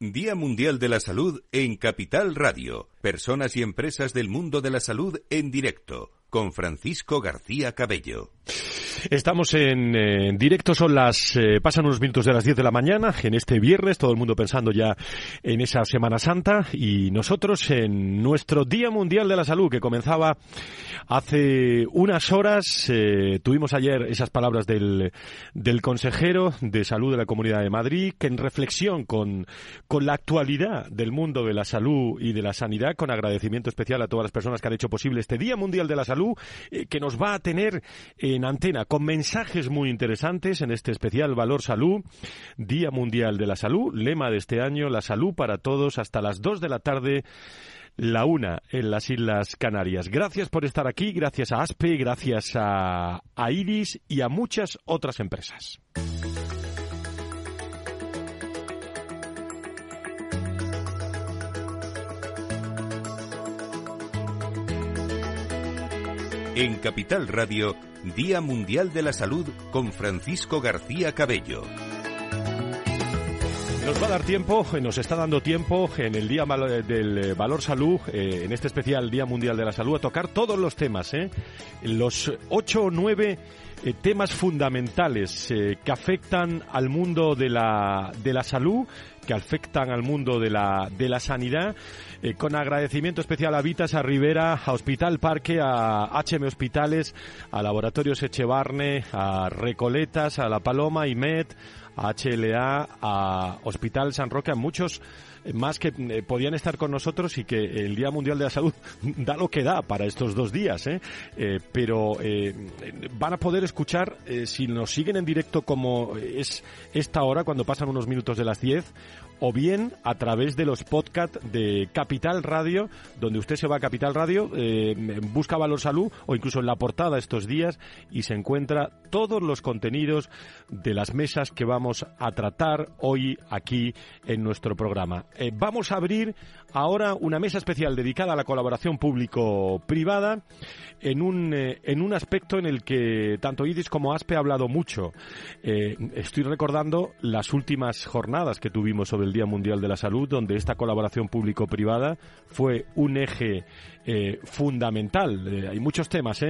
Día Mundial de la Salud en Capital Radio. Personas y empresas del mundo de la salud en directo. Con Francisco García Cabello. Estamos en, eh, directo, son las, eh, pasan unos minutos de las 10 de la mañana, en este viernes, todo el mundo pensando ya en esa Semana Santa y nosotros en nuestro Día Mundial de la Salud que comenzaba hace unas horas. Eh, tuvimos ayer esas palabras del, del consejero de salud de la Comunidad de Madrid, que en reflexión con, con la actualidad del mundo de la salud y de la sanidad, con agradecimiento especial a todas las personas que han hecho posible este Día Mundial de la Salud, que nos va a tener en antena con mensajes muy interesantes en este especial Valor Salud, Día Mundial de la Salud, lema de este año, la salud para todos hasta las 2 de la tarde la una en las Islas Canarias. Gracias por estar aquí, gracias a ASPE, gracias a, a Iris y a muchas otras empresas. En Capital Radio, Día Mundial de la Salud con Francisco García Cabello. Nos va a dar tiempo, nos está dando tiempo en el Día del Valor Salud, eh, en este especial Día Mundial de la Salud, a tocar todos los temas, ¿eh? los ocho o nueve eh, temas fundamentales que afectan al mundo de la, de la salud, que afectan al mundo de la, de la sanidad. Con agradecimiento especial a Vitas, a Rivera, a Hospital Parque, a HM Hospitales, a Laboratorios Echevarne, a Recoletas, a La Paloma, IMED, a HLA, a Hospital San Roque, a muchos más que eh, podían estar con nosotros y que el Día Mundial de la Salud da lo que da para estos dos días, ¿eh? Eh, pero van a poder escuchar, si nos siguen en directo como es esta hora, cuando pasan unos minutos de las 10, o bien a través de los podcasts de Capital Radio, donde usted se va a Capital Radio, busca Valor Salud o incluso en la portada estos días y se encuentra todos los contenidos de las mesas que vamos a tratar hoy aquí en nuestro programa. Eh, vamos a abrir ahora una mesa especial dedicada a la colaboración público-privada en un, eh, en un aspecto en el que tanto IDIS como ASPE ha hablado mucho. Eh, estoy recordando las últimas jornadas que tuvimos sobre el Día Mundial de la Salud, donde esta colaboración público-privada fue un eje fundamental. hay muchos temas,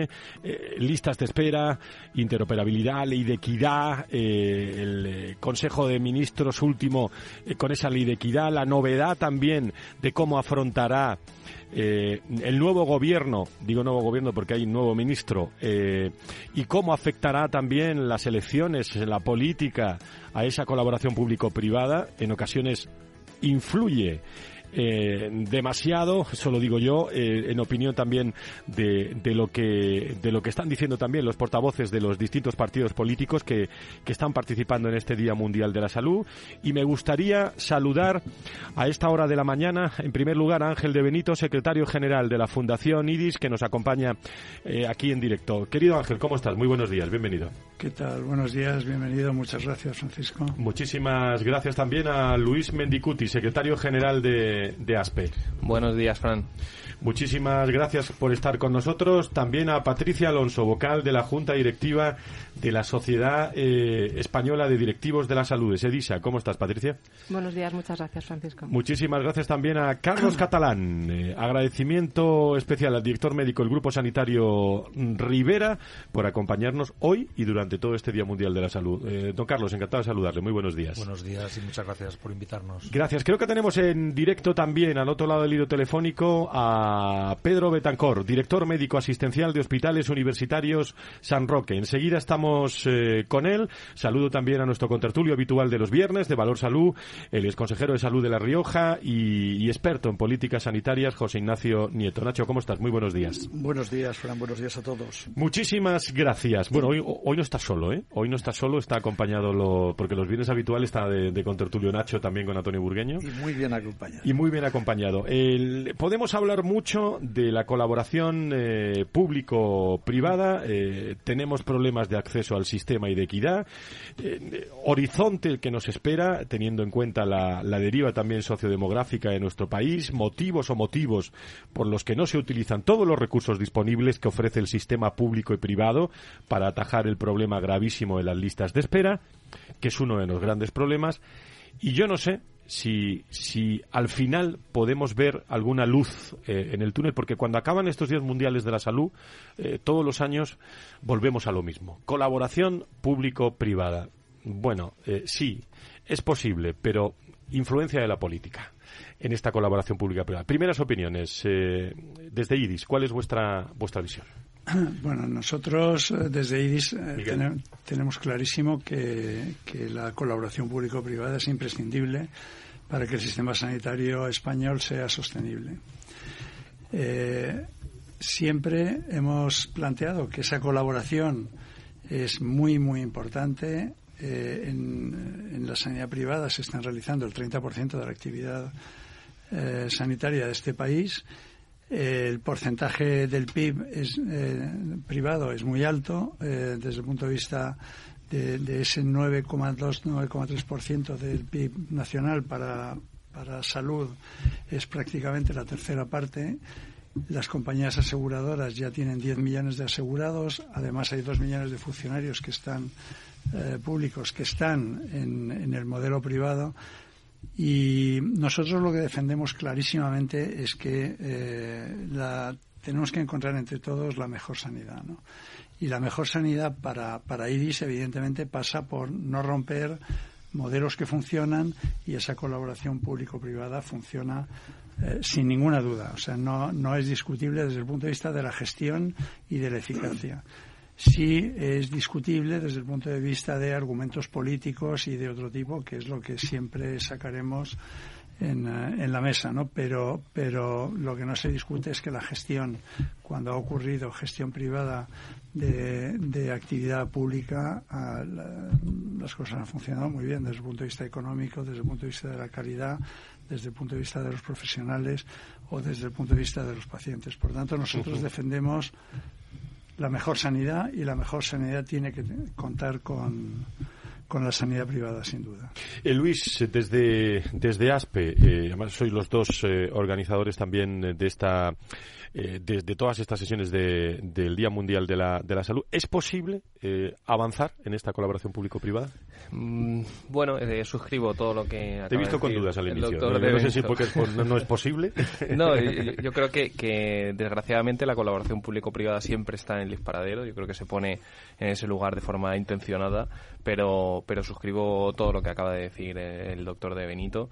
listas de espera, interoperabilidad, ley de equidad, el Consejo de Ministros último con esa ley de equidad, la novedad también de cómo afrontará eh, el nuevo gobierno, digo nuevo gobierno porque hay un nuevo ministro, eh, y cómo afectará también las elecciones, la política a esa colaboración público-privada, en ocasiones influye eh, demasiado, eso lo digo yo, eh, en opinión también de, de, lo que, de lo que están diciendo también los portavoces de los distintos partidos políticos que, que están participando en este Día Mundial de la Salud. Y me gustaría saludar a esta hora de la mañana, en primer lugar, a Ángel de Benito, secretario general de la Fundación IDIS, que nos acompaña eh, aquí en directo. Querido Ángel, ¿cómo estás? Muy buenos días, bienvenido. ¿Qué tal? Buenos días, bienvenido. Muchas gracias, Francisco. Muchísimas gracias también a Luis Mendicuti, secretario general de de, ASPE. Buenos días, Fran. Muchísimas gracias por estar con nosotros. También a Patricia Alonso, vocal de la Junta Directiva de la Sociedad eh, Española de Directivos de la Salud, EDISA. ¿Cómo estás, Patricia? Buenos días, muchas gracias, Francisco. Muchísimas gracias también a Carlos Catalán. Eh, agradecimiento especial al director médico del Grupo Sanitario Rivera por acompañarnos hoy y durante todo este Día Mundial de la Salud. Eh, don Carlos, encantado de saludarle. Muy buenos días. Buenos días y muchas gracias por invitarnos. Gracias. Creo que tenemos en directo también, al otro lado del hilo telefónico, a Pedro Betancor, director médico asistencial de Hospitales Universitarios San Roque. Enseguida estamos eh, con él. Saludo también a nuestro contertulio habitual de los viernes, de Valor Salud, el ex consejero de Salud de La Rioja y, experto en políticas sanitarias, José Ignacio Nieto. Nacho, ¿cómo estás? Muy buenos días. Buenos días, Fran. Buenos días a todos. Muchísimas gracias. Bueno, hoy, hoy no está solo, ¿eh? Hoy no está solo, está acompañado, lo, porque los viernes habituales está de, de contertulio Nacho también con Antonio Burgueño. Y muy bien acompañado. Y muy bien acompañado. podemos hablar mucho de la colaboración eh, público-privada. Eh, tenemos problemas de acceso al sistema y de equidad. Eh, horizonte el que nos espera, teniendo en cuenta la, la deriva también sociodemográfica de nuestro país. Motivos o motivos por los que no se utilizan todos los recursos disponibles que ofrece el sistema público y privado para atajar el problema gravísimo de las listas de espera, que es uno de los grandes problemas. Y yo no sé, si, si al final podemos ver alguna luz eh, en el túnel, porque cuando acaban estos días mundiales de la salud, eh, todos los años volvemos a lo mismo. Colaboración público-privada. Bueno, eh, sí, es posible, pero influencia de la política en esta colaboración pública-privada. Primeras opiniones desde IDIS, ¿cuál es vuestra vuestra visión? Bueno, nosotros eh, desde IDIS eh, tenemos clarísimo que, la colaboración público-privada es imprescindible para que el sistema sanitario español sea sostenible. Eh, siempre hemos planteado que esa colaboración es muy, muy importante. en, en, la sanidad privada se están realizando el 30% de la actividad sanitaria de este país el porcentaje del PIB es, eh, privado es muy alto eh, desde el punto de vista de, ese 9,2-9,3% del PIB nacional para, para salud es prácticamente la tercera parte. Las compañías aseguradoras ya tienen 10 millones de asegurados, además hay 2 millones de funcionarios que están eh, públicos que están en el modelo privado y nosotros lo que defendemos clarísimamente es que eh, la, tenemos que encontrar entre todos la mejor sanidad. ¿no? Y la mejor sanidad para, para IRIS, evidentemente, pasa por no romper modelos que funcionan y esa colaboración público-privada funciona eh, sin ninguna duda. O sea, no, no es discutible desde el punto de vista de la gestión y de la eficacia sí es discutible desde el punto de vista de argumentos políticos y de otro tipo, que es lo que siempre sacaremos en, eh, la mesa, ¿no? Pero, pero lo que no se discute es que la gestión, cuando ha ocurrido gestión privada de, actividad pública, las cosas han funcionado muy bien desde el punto de vista económico, desde el punto de vista de la calidad, desde el punto de vista de los profesionales o desde el punto de vista de los pacientes. Por tanto, nosotros defendemos la mejor sanidad y la mejor sanidad tiene que contar con, con la sanidad privada, sin duda. Eh, Luis, desde, desde ASPE, eh, además sois los dos eh, organizadores también de esta eh, de, todas estas sesiones del Día Mundial de la, de la Salud. ¿Es posible eh, avanzar en esta colaboración público-privada? Mm, bueno, eh, suscribo todo lo que. Te he visto con dudas al inicio. No, sé si porque no, es posible. no, yo, creo que, que, desgraciadamente la colaboración público-privada siempre está en el disparadero. Yo creo que se pone en ese lugar de forma intencionada, pero, pero suscribo todo lo que acaba de decir el doctor de Benito.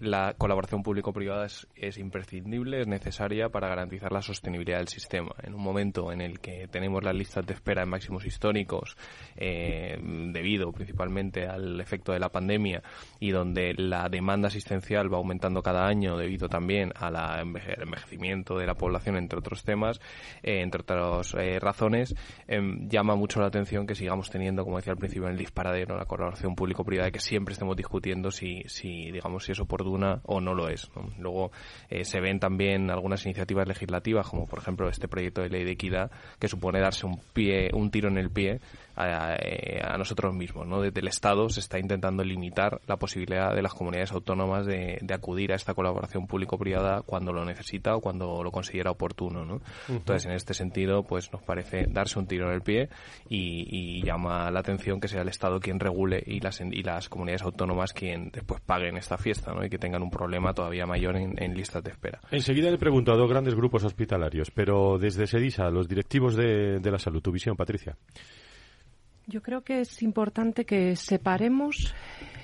la colaboración público-privada es, es imprescindible, es necesaria para garantizar la sostenibilidad del sistema. En un momento en el que tenemos las listas de espera en máximos históricos, eh, debido principalmente al efecto de la pandemia, y donde la demanda asistencial va aumentando cada año debido también al envejecimiento de la población, entre otros temas, eh, entre otras eh, razones, em, llama mucho la atención que sigamos teniendo, como decía al principio, el disparadero la colaboración público-privada, que siempre estemos discutiendo si, si, digamos, si es oportuna o no lo es. Luego se ven también algunas iniciativas legislativas como por ejemplo este proyecto de ley de equidad, que supone darse un pie, un tiro en el pie a, nosotros mismos. ¿no? Desde el Estado se está intentando limitar la posibilidad de las comunidades autónomas de, acudir a esta colaboración público-privada cuando lo necesita o cuando lo considera oportuno. ¿no? Entonces, en este sentido, pues nos parece darse un tiro en el pie y, llama la atención que sea el Estado quien regule y las, y las comunidades autónomas quien después paguen esta fiesta ¿no? y que tengan un problema todavía mayor en, listas de espera. Enseguida le pregunto a dos grandes grupos hospitalarios, pero desde SEDISA, los directivos de, de la salud, tu visión, Patricia. Yo creo que es importante que separemos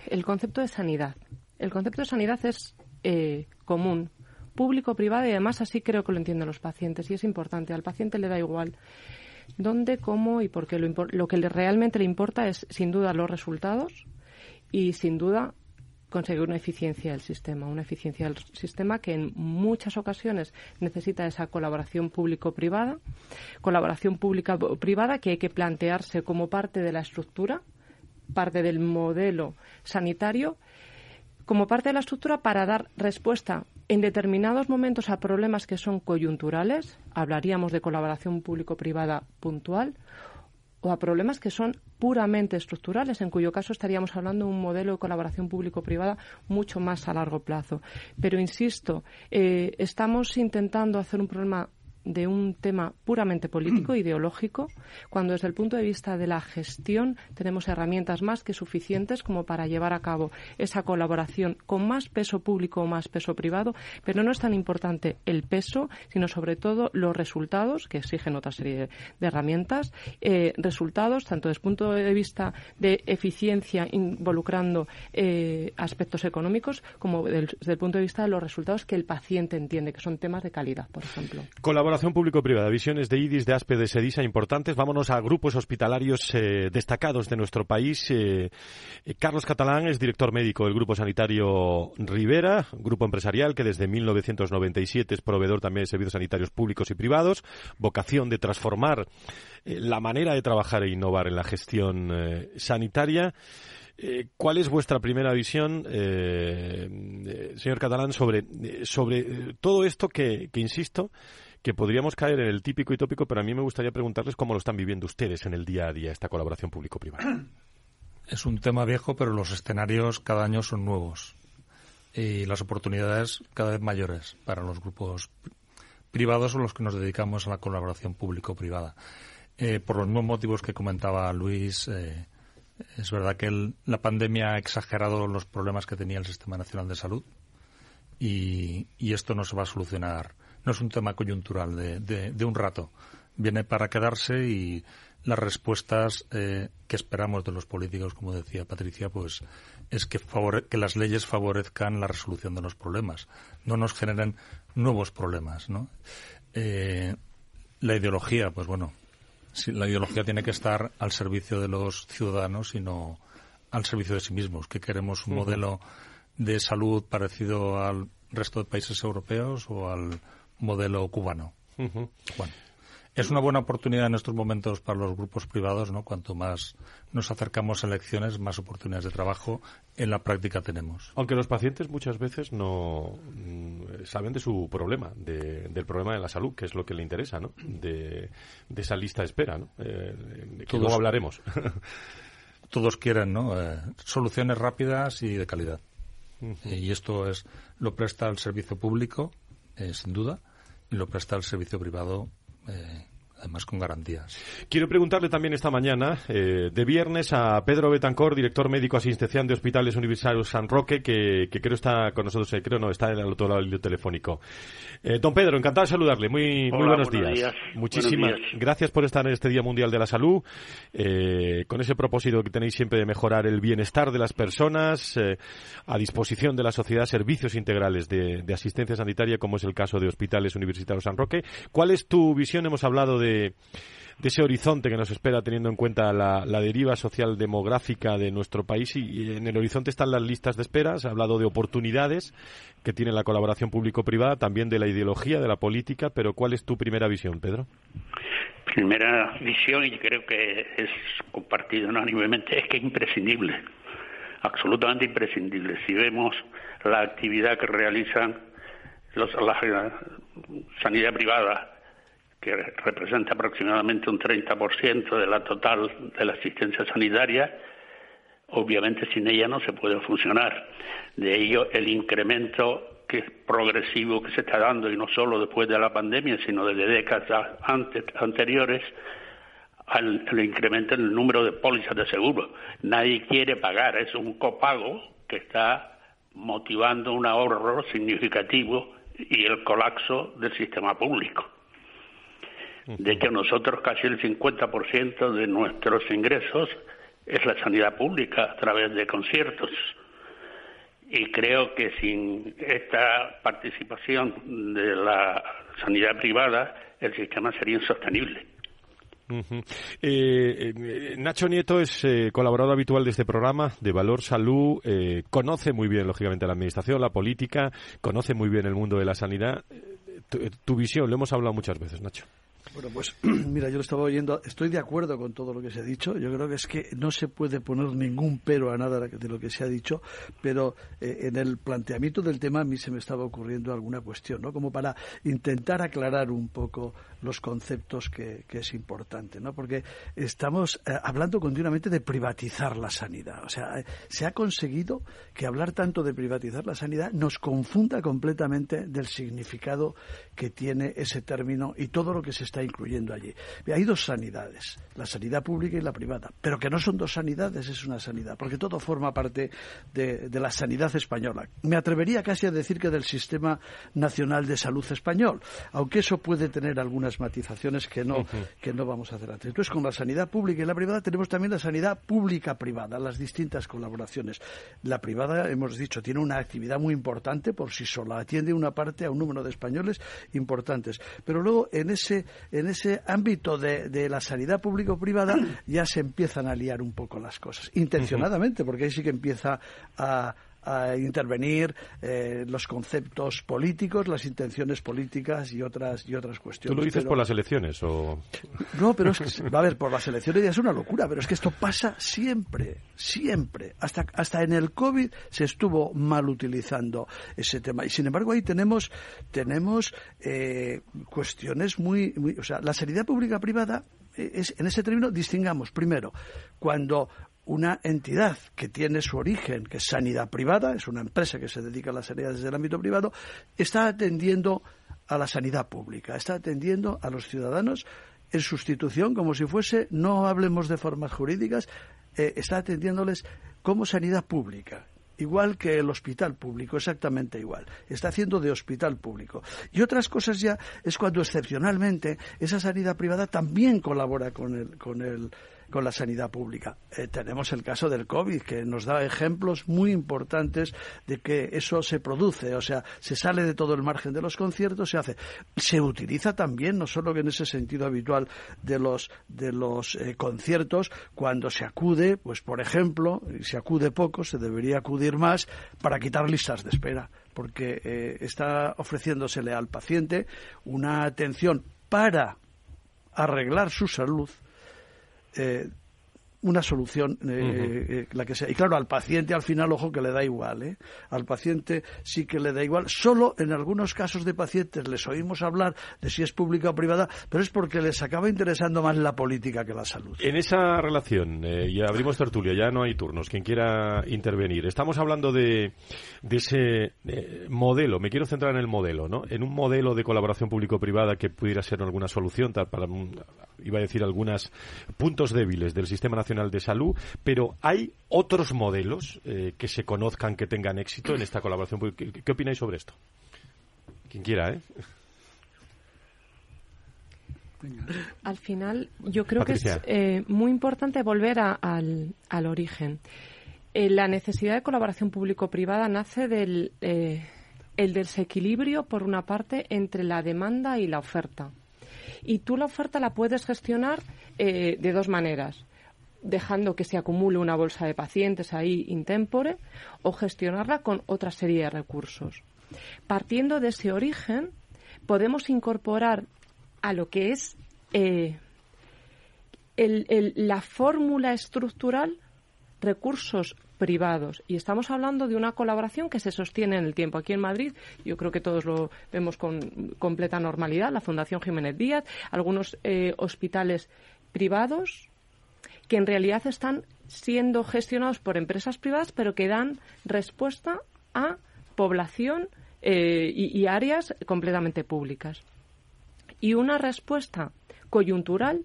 el concepto de sanidad. El concepto de sanidad es eh, común, público, privado y además así creo que lo entienden los pacientes y es importante. Al paciente le da igual dónde, cómo y por qué. Lo, lo que realmente le importa es sin duda los resultados y sin duda conseguir una eficiencia del sistema, una eficiencia del sistema que en muchas ocasiones necesita esa colaboración público-privada, colaboración pública-privada que hay que plantearse como parte de la estructura, parte del modelo sanitario, como parte de la estructura para dar respuesta en determinados momentos a problemas que son coyunturales, hablaríamos de colaboración público-privada puntual, o a problemas que son puramente estructurales, en cuyo caso estaríamos hablando de un modelo de colaboración público-privada mucho más a largo plazo. Pero insisto, eh, estamos intentando hacer un problema de un tema puramente político, ideológico, cuando desde el punto de vista de la gestión tenemos herramientas más que suficientes como para llevar a cabo esa colaboración con más peso público o más peso privado, pero no es tan importante el peso, sino sobre todo los resultados, que exigen otra serie de herramientas, eh, resultados tanto desde el punto de vista de eficiencia involucrando eh, aspectos económicos como desde el punto de vista de los resultados que el paciente entiende, que son temas de calidad, por ejemplo. Colaboración público-privada, visiones de IDIS, de ASPE, de SEDISA importantes. Vámonos a grupos hospitalarios eh, destacados de nuestro país. Eh, eh, Carlos Catalán es director médico del Grupo Sanitario Rivera, grupo empresarial que desde 1997 es proveedor también de servicios sanitarios públicos y privados, vocación de transformar la manera de trabajar e innovar en la gestión sanitaria. ¿Cuál es vuestra primera visión, señor Catalán, sobre, sobre todo esto que, que, insisto, que podríamos caer en el típico y tópico, pero a mí me gustaría preguntarles cómo lo están viviendo ustedes en el día a día, esta colaboración público-privada? Es un tema viejo, pero los escenarios cada año son nuevos y las oportunidades cada vez mayores para los grupos privados o los que nos dedicamos a la colaboración público-privada. por los mismos motivos que comentaba Luis, eh, es verdad que la pandemia ha exagerado los problemas que tenía el Sistema Nacional de Salud y, esto no se va a solucionar. No es un tema coyuntural de, un rato. Viene para quedarse y las respuestas eh, que esperamos de los políticos, como decía Patricia, pues es que, que las leyes favorezcan la resolución de los problemas, no nos generen nuevos problemas. ¿no? Eh, la ideología, pues bueno, la ideología tiene que estar al servicio de los ciudadanos y no al servicio de sí mismos. Que queremos un modelo de salud parecido al resto de países europeos o al modelo cubano. Bueno, es una buena oportunidad en estos momentos para los grupos privados, ¿no? Cuanto más nos acercamos a elecciones, más oportunidades de trabajo en la práctica tenemos. Aunque los pacientes muchas veces no mm, saben de su problema, del problema de la salud, que es lo que le interesa, ¿no? De, esa lista de espera, ¿no? Eh, que luego hablaremos. todos quieren, ¿no? Eh, soluciones rápidas y de calidad. y esto es lo presta el servicio público, eh, sin duda, y lo presta el servicio privado eh, además con garantías. Quiero preguntarle también esta mañana, eh, de viernes, a Pedro Betancor, director médico asistencial de Hospitales Universitarios San Roque, que, creo está con nosotros, eh, creo no, está en el otro lado del telefónico. Eh, don Pedro, encantado de saludarle. Muy, muy buenos, días. Muchísimas gracias por estar en este Día Mundial de la Salud, con ese propósito que tenéis siempre de mejorar el bienestar de las personas, a disposición de la sociedad, servicios integrales de, de asistencia sanitaria, como es el caso de Hospitales Universitarios San Roque. ¿Cuál es tu visión? Hemos hablado de de, ese horizonte que nos espera teniendo en cuenta la, deriva social demográfica de nuestro país y, en el horizonte están las listas de espera, se ha hablado de oportunidades que tiene la colaboración público-privada, también de la ideología, de la política, pero ¿cuál es tu primera visión, Pedro? Primera visión, y creo que es compartido unánimemente, es que es imprescindible, absolutamente imprescindible. Si vemos la actividad que realizan los, la sanidad privada que representa aproximadamente un 30% de la total de la asistencia sanitaria, obviamente sin ella no se puede funcionar. De ello el incremento que es progresivo que se está dando y no solo después de la pandemia, sino desde décadas anteriores al, incremento en el número de pólizas de seguro. Nadie quiere pagar, es un copago que está motivando un ahorro significativo y el colapso del sistema público. De hecho, nosotros casi el 50% de nuestros ingresos es la sanidad pública a través de conciertos. Y creo que sin esta participación de la sanidad privada, el sistema sería insostenible. Eh, eh, Nacho Nieto es eh, colaborador habitual de este programa de Valor Salud, conoce muy bien, lógicamente, la administración, la política, conoce muy bien el mundo de la sanidad. tu visión, lo hemos hablado muchas veces, Nacho. Bueno, pues mira, yo lo estaba oyendo, estoy de acuerdo con todo lo que se ha dicho, yo creo que es que no se puede poner ningún pero a nada de lo que se ha dicho, pero eh, en el planteamiento del tema a mí se me estaba ocurriendo alguna cuestión, ¿no? Como para intentar aclarar un poco los conceptos que, es importante, ¿no? Porque estamos eh, hablando continuamente de privatizar la sanidad, o sea, se ha conseguido que hablar tanto de privatizar la sanidad nos confunda completamente del significado que tiene ese término y todo lo que se está incluyendo allí. Hay dos sanidades, la sanidad pública y la privada, pero que no son dos sanidades, es una sanidad, porque todo forma parte de, la sanidad española. Me atrevería casi a decir que del sistema nacional de salud español, aunque eso puede tener algunas matizaciones que no, que no vamos a hacer antes. Entonces, con la sanidad pública y la privada tenemos también la sanidad pública-privada, las distintas colaboraciones. La privada, hemos dicho, tiene una actividad muy importante por sí sola, atiende una parte a un número de españoles importantes, pero luego en ese en ese ámbito de, la sanidad público-privada ya se empiezan a liar un poco las cosas, intencionadamente, porque ahí sí que empieza a, intervenir eh, los conceptos políticos, las intenciones políticas y otras y otras cuestiones. ¿Tú lo dices por las elecciones o...? No, pero es que, a ver, por las elecciones ya es una locura, pero es que esto pasa siempre, siempre. Hasta, hasta en el COVID se estuvo mal utilizando ese tema. Y sin embargo ahí tenemos, tenemos eh, cuestiones muy, muy... O sea, la sanidad pública-privada, eh, es, en ese término distingamos, primero, cuando una entidad que tiene su origen, que es sanidad privada, es una empresa que se dedica a la sanidad desde el ámbito privado, está atendiendo a la sanidad pública, está atendiendo a los ciudadanos en sustitución, como si fuese, no hablemos de formas jurídicas, eh, está atendiéndoles como sanidad pública, igual que el hospital público, exactamente igual. Está haciendo de hospital público. Y otras cosas ya es cuando excepcionalmente esa sanidad privada también colabora con el, con el con la sanidad pública. Eh, tenemos el caso del COVID, que nos da ejemplos muy importantes de que eso se produce, o sea, se sale de todo el margen de los conciertos, se hace. Se utiliza también, no solo en ese sentido habitual de los, de los eh, conciertos, cuando se acude, pues por ejemplo, se acude poco, se debería acudir más para quitar listas de espera, porque eh, está ofreciéndosele al paciente una atención para arreglar su salud eh, una solución, eh, eh, la que sea. Y claro, al paciente al final, ojo, que le da igual, ¿eh? Al paciente sí que le da igual. Solo en algunos casos de pacientes les oímos hablar de si es pública o privada, pero es porque les acaba interesando más la política que la salud. En esa relación, ya abrimos tertulia, ya no hay turnos, quien quiera intervenir. Estamos hablando de, de ese modelo, me quiero centrar en el modelo, ¿no? En un modelo de colaboración público-privada que pudiera ser alguna solución, tal, para, iba a decir, algunos puntos débiles del sistema nacional de Salud, pero ¿hay otros modelos eh, que se conozcan que tengan éxito en esta colaboración? ¿Qué, opináis sobre esto? Quien quiera, ¿eh? Al final, yo creo que es eh, muy importante volver al, al, origen. Eh, la necesidad de colaboración público-privada nace del el desequilibrio, por una parte, entre la demanda y la oferta. Y tú la oferta la puedes gestionar de dos maneras dejando que se acumule una bolsa de pacientes ahí intempore o gestionarla con otra serie de recursos. Partiendo de ese origen, podemos incorporar a lo que es eh, la fórmula estructural recursos privados. Y estamos hablando de una colaboración que se sostiene en el tiempo. Aquí en Madrid, yo creo que todos lo vemos con completa normalidad, la Fundación Jiménez Díaz, algunos eh, hospitales privados que en realidad están siendo gestionados por empresas privadas, pero que dan respuesta a población eh, y, áreas completamente públicas. Y una respuesta coyuntural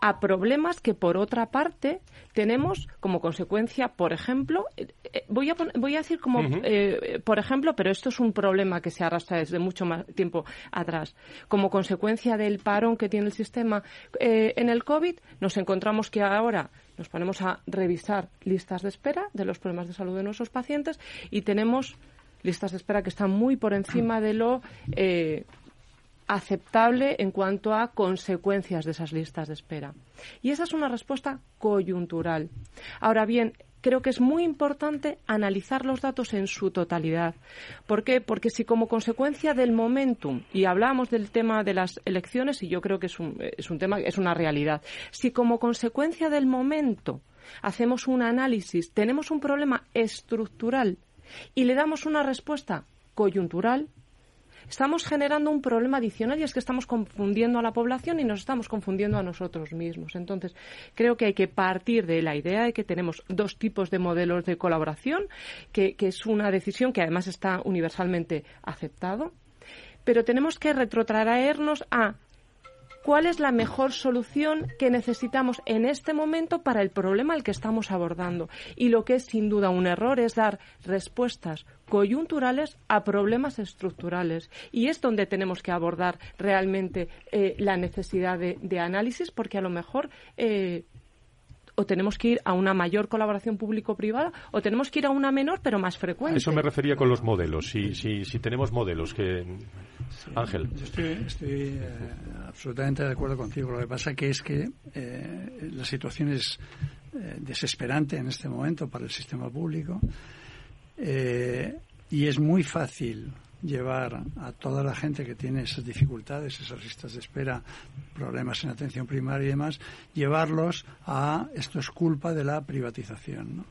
a problemas que, por otra parte, tenemos como consecuencia, por ejemplo, eh, eh, voy, a voy a decir como, eh, por ejemplo, pero esto es un problema que se arrastra desde mucho más tiempo atrás. Como consecuencia del parón que tiene el sistema en el COVID, nos encontramos que ahora nos ponemos a revisar listas de espera de los problemas de salud de nuestros pacientes y tenemos listas de espera que están muy por encima de lo aceptable en cuanto a consecuencias de esas listas de espera. Y esa es una respuesta coyuntural. Ahora bien, creo que es muy importante analizar los datos en su totalidad. ¿Por qué? Porque si como consecuencia del momentum, y hablamos del tema de las elecciones, y yo creo que es un, es un tema, es una realidad, si como consecuencia del momento hacemos un análisis, tenemos un problema estructural y le damos una respuesta coyuntural, estamos generando un problema adicional y es que estamos confundiendo a la población y nos estamos confundiendo a nosotros mismos. Entonces, creo que hay que partir de la idea de que tenemos dos tipos de modelos de colaboración, que, es una decisión que además está universalmente aceptado, pero tenemos que retrotraernos a cuál es la mejor solución que necesitamos en este momento para el problema al que estamos abordando. Y lo que es sin duda un error es dar respuestas coyunturales a problemas estructurales. Y es donde tenemos que abordar realmente eh, la necesidad de, análisis, porque a lo mejor eh, o tenemos que ir a una mayor colaboración público-privada o tenemos que ir a una menor pero más frecuente. Eso me refería con los modelos. Si, si, si tenemos modelos que... Ángel. Yo estoy, eh, absolutamente de acuerdo contigo. Lo que pasa que es que eh, la situación es eh, desesperante en este momento para el sistema público y es muy fácil llevar a toda la gente que tiene esas dificultades, esas listas de espera, problemas en atención primaria y demás, llevarlos a esto es culpa de la privatización. ¿no?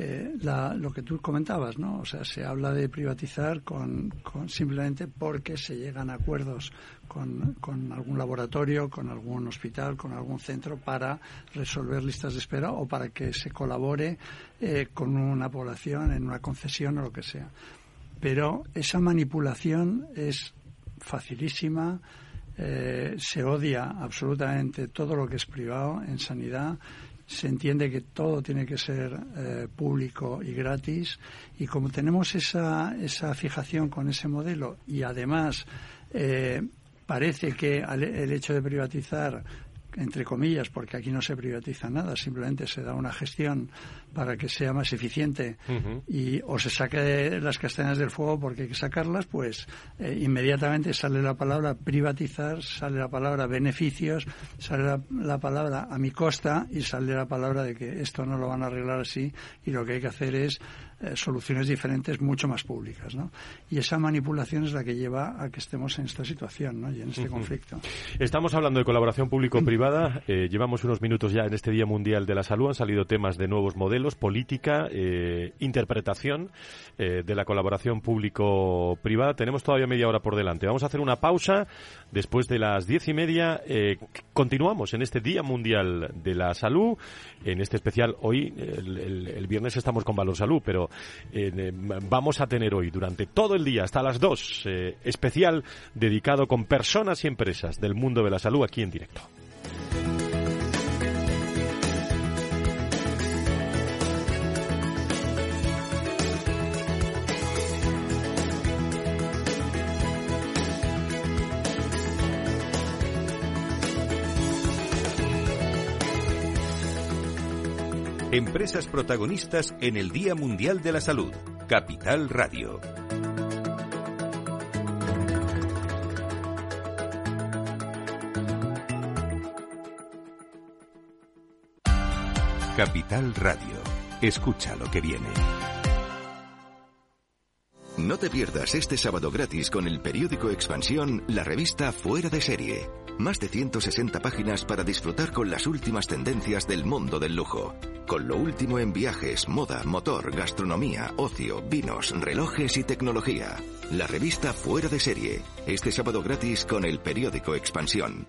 Eh, lo que tú comentabas, ¿no? O sea, se habla de privatizar con, simplemente porque se llegan a acuerdos con, con, algún laboratorio, con algún hospital, con algún centro para resolver listas de espera o para que se colabore eh, con una población en una concesión o lo que sea. Pero esa manipulación es facilísima, eh, se odia absolutamente todo lo que es privado en sanidad, se entiende que todo tiene que ser eh, público y gratis y como tenemos esa, esa fijación con ese modelo y además eh, parece que el hecho de privatizar entre comillas, porque aquí no se privatiza nada, simplemente se da una gestión para que sea más eficiente y o se saque las castañas del fuego porque hay que sacarlas, pues eh, inmediatamente sale la palabra privatizar, sale la palabra beneficios, sale la, palabra a mi costa y sale la palabra de que esto no lo van a arreglar así y lo que hay que hacer es eh, soluciones diferentes mucho más públicas. ¿no? Y esa manipulación es la que lleva a que estemos en esta situación ¿no? y en este conflicto. Estamos hablando de colaboración público-privada. Eh, llevamos unos minutos ya en este Día Mundial de la Salud. Han salido temas de nuevos modelos, política, eh, interpretación de la colaboración público-privada. Tenemos todavía media hora por delante. Vamos a hacer una pausa. Después de las diez y media continuamos en este Día Mundial de la Salud. En este especial, hoy, el, el viernes estamos con Valor Salud, pero eh, vamos a tener hoy durante todo el día hasta las 2 eh, especial dedicado con personas y empresas del mundo de la salud aquí en directo. Empresas protagonistas en el Día Mundial de la Salud. Capital Radio. Capital Radio. Escucha lo que viene. No te pierdas este sábado gratis con el periódico Expansión, la revista Fuera de Serie. Más de 160 páginas para disfrutar con las últimas tendencias del mundo del lujo. Con lo último en viajes, moda, motor, gastronomía, ocio, vinos, relojes y tecnología. La revista Fuera de Serie. Este sábado gratis con el periódico Expansión.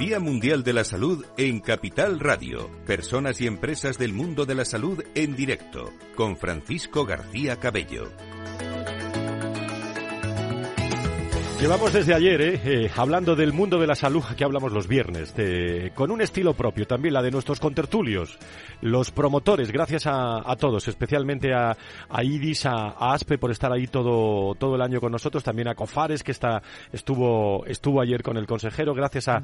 Día Mundial de la Salud en Capital Radio. Personas y empresas del mundo de la salud en directo. Con Francisco García Cabello. Llevamos desde ayer eh, eh, hablando del mundo de la salud, que hablamos los viernes, con un estilo propio, también la de nuestros contertulios, los promotores, gracias a, todos, especialmente a, IDIS, a, ASPE por estar ahí todo, todo el año con nosotros, también a COFARES, que está, estuvo, estuvo ayer con el consejero, gracias a,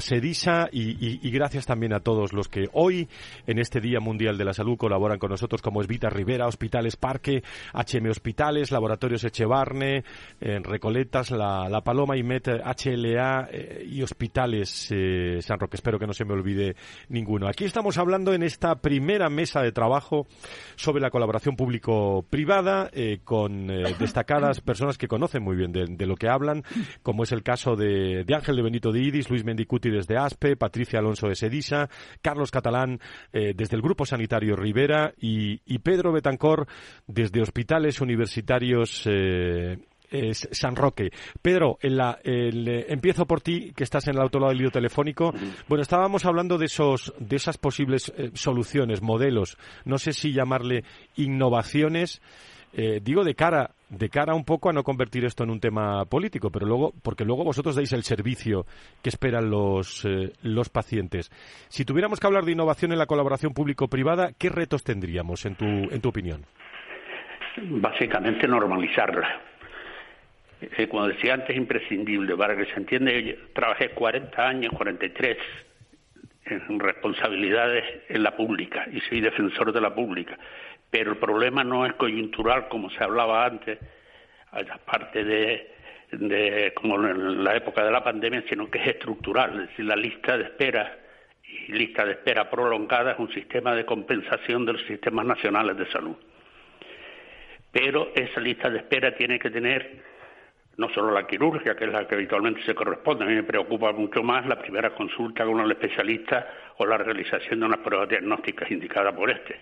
SEDISA y, gracias también a todos los que hoy, en este Día Mundial de la Salud, colaboran con nosotros, como es Vita Rivera, Hospitales Parque, HM Hospitales, Laboratorios Echevarne, en Recoletas, la la, Paloma y Met HLA eh, y Hospitales eh, San Roque. Espero que no se me olvide ninguno. Aquí estamos hablando en esta primera mesa de trabajo sobre la colaboración público-privada eh, con destacadas personas que conocen muy bien de, lo que hablan, como es el caso de, Ángel de Benito de Idis, Luis Mendicuti desde ASPE, Patricia Alonso de Sedisa, Carlos Catalán desde el Grupo Sanitario Rivera y, y Pedro Betancor desde Hospitales Universitarios es San Roque. Pedro, eh, empiezo por ti, que estás en el autolado del lío telefónico. Bueno, estábamos hablando de, esos, de esas posibles eh, soluciones, modelos, no sé si llamarle innovaciones. Eh, digo de cara de cara un poco a no convertir esto en un tema político, pero luego porque luego vosotros dais el servicio que esperan los los pacientes. Si tuviéramos que hablar de innovación en la colaboración público-privada, ¿qué retos tendríamos en tu en tu opinión? Básicamente normalizarla eh, como decía antes, imprescindible. Para que se entienda, yo trabajé 40 años, 43, en responsabilidades en la pública y soy defensor de la pública. Pero el problema no es coyuntural, como se hablaba antes, aparte de, de como en la época de la pandemia, sino que es estructural. Es decir, la lista de espera y lista de espera prolongada es un sistema de compensación de los sistemas nacionales de salud. Pero esa lista de espera tiene que tener no solo la quirurgia, que es la que habitualmente se corresponde, a mí me preocupa mucho más la primera consulta con el especialista o la realización de unas pruebas diagnósticas indicadas por este,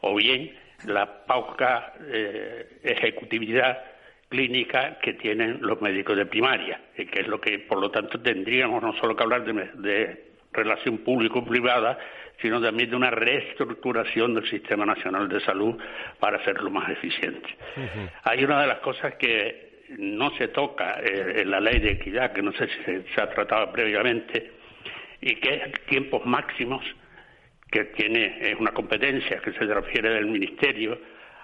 o bien la poca eh, ejecutividad clínica que tienen los médicos de primaria, que es lo que, por lo tanto, tendríamos no solo que hablar de, relación público-privada, sino también de una reestructuración del Sistema Nacional de Salud para hacerlo más eficiente. Hay una de las cosas que no se toca eh, en la ley de equidad, que no sé si se, ha tratado previamente, y que es tiempos máximos, que tiene es una competencia que se refiere del Ministerio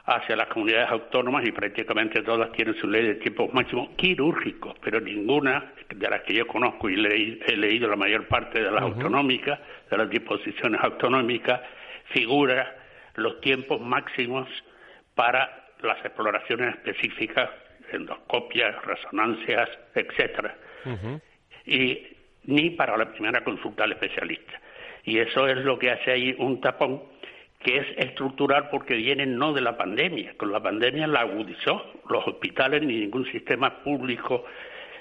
hacia las comunidades autónomas y prácticamente todas tienen su ley de tiempos máximos quirúrgicos, pero ninguna de las que yo conozco y he leído la mayor parte de las autonómicas, de las disposiciones autonómicas, figura los tiempos máximos para las exploraciones específicas endoscopias, resonancias, etcétera. Y ni para la primera consulta al especialista. Y eso es lo que hace ahí un tapón que es estructural porque viene no de la pandemia. Con la pandemia la agudizó. Los hospitales ni ningún sistema público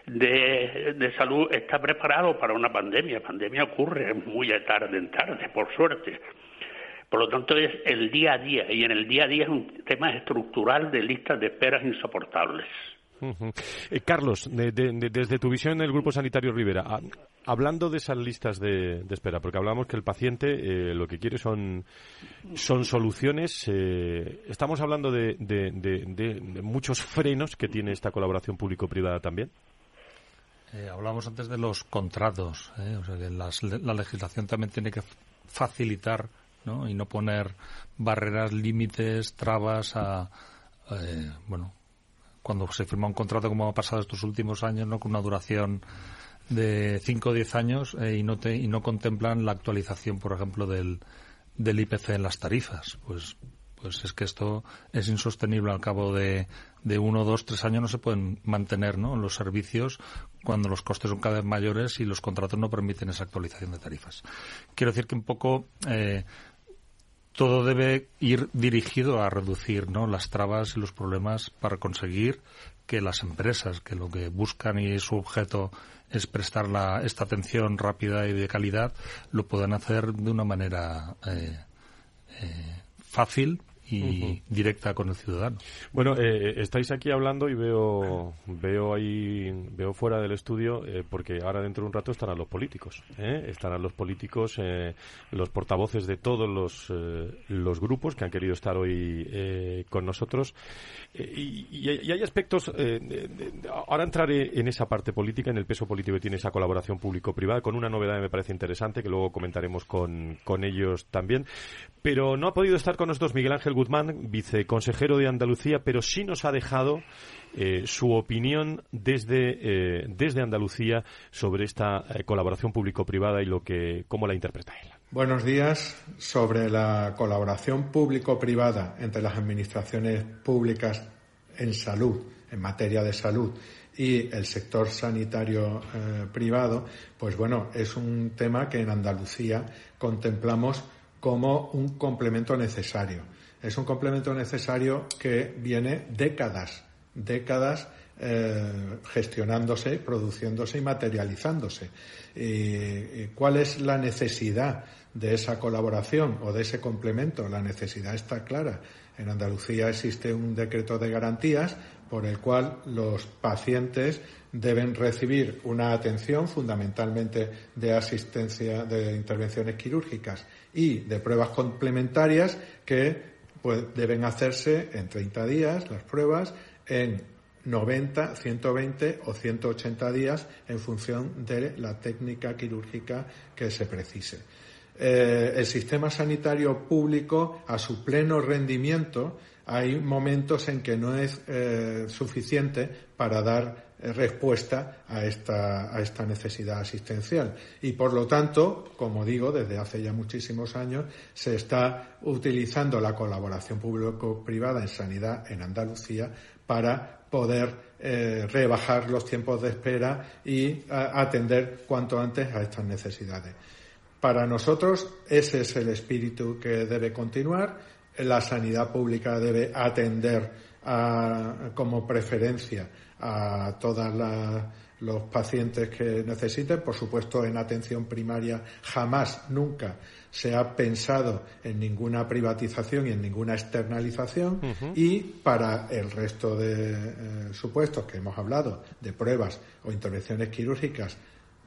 de, de salud está preparado para una pandemia. La pandemia ocurre muy tarde en tarde, por suerte. Por lo tanto, es el día a día, y en el día a día es un tema estructural de listas de esperas insoportables. Eh, Carlos, desde tu visión en el Grupo Sanitario Rivera, ah, hablando de esas listas de, espera, porque hablamos que el paciente eh, lo que quiere son, son soluciones, eh, estamos hablando de, de, muchos frenos que tiene esta colaboración público-privada también. Eh, hablamos antes de los contratos, ¿eh? o sea que la legislación también tiene que facilitar ¿no? y no poner barreras, límites, trabas a, eh, bueno, cuando se firma un contrato como ha pasado estos últimos años, ¿no? con una duración de 5 o 10 años eh, y, no te, y no contemplan la actualización, por ejemplo, del, del IPC en las tarifas. Pues pues es que esto es insostenible al cabo de, de uno, dos, tres años no se pueden mantener ¿no? los servicios cuando los costes son cada vez mayores y los contratos no permiten esa actualización de tarifas. Quiero decir que un poco eh, todo debe ir dirigido a reducir ¿no? las trabas y los problemas para conseguir que las empresas, que lo que buscan y su objeto es prestar la, esta atención rápida y de calidad, lo puedan hacer de una manera eh, eh, fácil, y directa con el ciudadano. Bueno, eh, estáis aquí hablando y veo veo ahí veo fuera del estudio eh, porque ahora dentro de un rato estarán los políticos, ¿eh? estarán los políticos, los portavoces de todos los los grupos que han querido estar hoy con nosotros y, hay aspectos. ahora entraré en esa parte política, en el peso político que tiene esa colaboración público-privada con una novedad que me parece interesante que luego comentaremos con con ellos también, pero no ha podido estar con nosotros Miguel Ángel Guzmán, viceconsejero de Andalucía, pero sí nos ha dejado eh, su opinión desde, eh, desde Andalucía sobre esta eh, colaboración público-privada y lo que, cómo la interpreta él. Buenos días. Sobre la colaboración público-privada entre las administraciones públicas en salud, en materia de salud, y el sector sanitario privado, pues bueno, es un tema que en Andalucía contemplamos como un complemento necesario es un complemento necesario que viene décadas, décadas eh, gestionándose, produciéndose y materializándose. ¿Cuál es la necesidad de esa colaboración o de ese complemento? La necesidad está clara. En Andalucía existe un decreto de garantías por el cual los pacientes deben recibir una atención fundamentalmente de asistencia de intervenciones quirúrgicas y de pruebas complementarias que pues deben hacerse en 30 días las pruebas, en 90, 120 o 180 días en función de la técnica quirúrgica que se precise. Eh, el sistema sanitario público, a su pleno rendimiento, hay momentos en que no es eh, suficiente para dar respuesta a esta, a esta necesidad asistencial. Y por lo tanto, como digo, desde hace ya muchísimos años se está utilizando la colaboración público-privada en sanidad en Andalucía para poder eh, rebajar los tiempos de espera y atender cuanto antes a estas necesidades. Para nosotros ese es el espíritu que debe continuar. La sanidad pública debe atender como preferencia a todos los pacientes que necesiten. Por supuesto, en atención primaria jamás, nunca se ha pensado en ninguna privatización y en ninguna externalización. Y para el resto de eh, supuestos que hemos hablado, de pruebas o intervenciones quirúrgicas